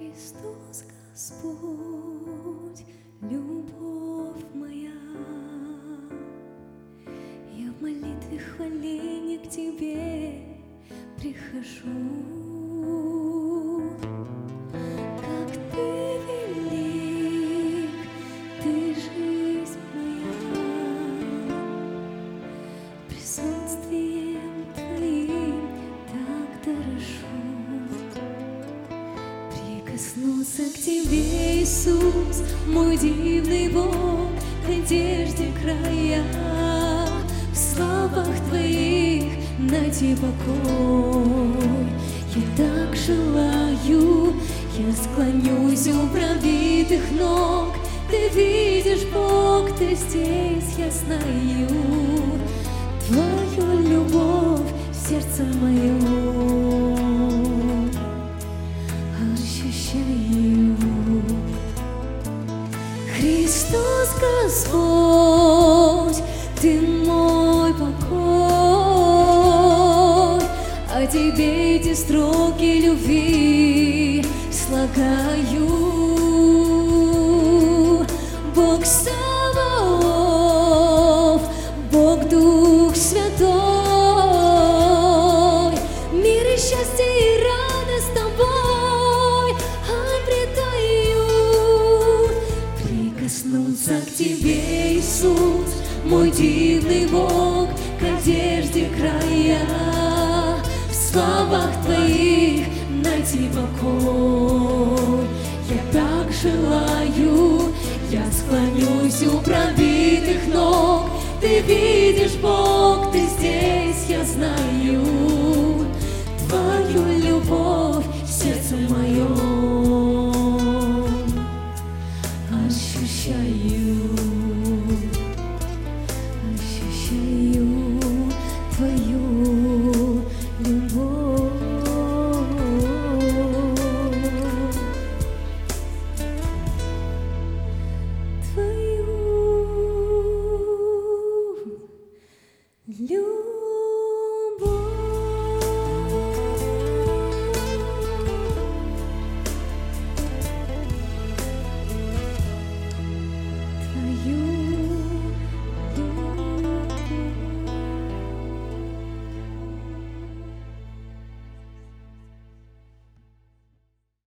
Христос Господь, любовь моя, я в молитве хваленье к Тебе прихожу. Прикоснуться к Тебе, Иисус, мой дивный Бог, к одежде края, в славах Твоих найти покой. Я так желаю, я склонюсь у пробитых ног, Ты видишь, Бог, Ты здесь, я знаю, Христос Господь, Ты мой покой, о Тебе эти строки любви слагаю. Иисус, мой дивный Бог, к одежде края, в славах Твоих найти покой. Я так желаю, я склонюсь у пробитых ног. Ты видишь, Бог, Ты здесь, я знаю, Твою любовь в сердце моем ощущаю. với u. Lưu